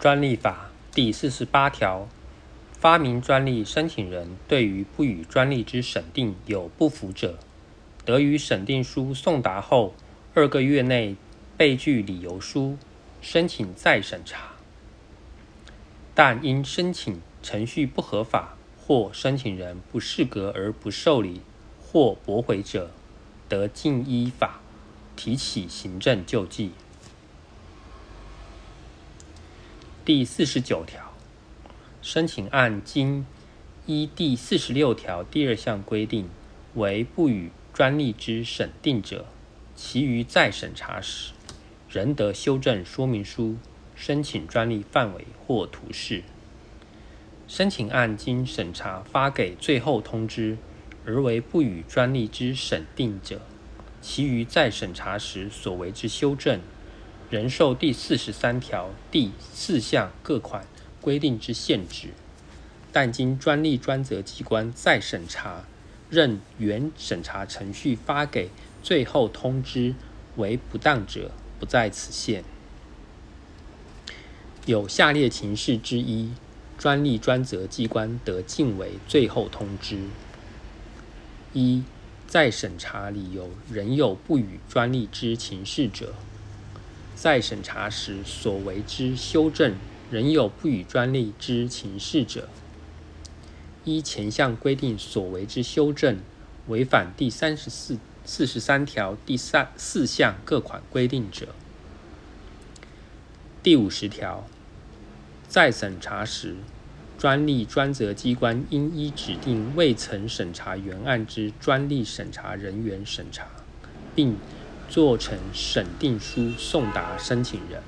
专利法第四十八条，发明专利申请人对于不予专利之审定有不服者，得于审定书送达后二个月内备具理由书，申请再审查。但因申请程序不合法，或申请人不适格而不受理或驳回者，得尽依法提起行政救济。第四十九条，申请案经依第四十六条第二项规定为不予专利之审定者，其余再审查时，仍得修正说明书、申请专利范围或图示。申请案经审查发给最后通知而为不予专利之审定者，其余再审查时所为之修正。人寿第四十三条第四项各款规定之限制，但经专利专责机关再审查，认原审查程序发给最后通知为不当者，不在此限。有下列情事之一，专利专责机关得尽为最后通知：一、再审查理由仍有不予专利之情事者。在审查时所为之修正，仍有不予专利之情事者，依前项规定所为之修正违反第三十四、四十三条第三四项各款规定者。第五十条，在审查时，专利专责机关应依指定未曾审查原案之专利审查人员审查，并。做成审定书送达申请人。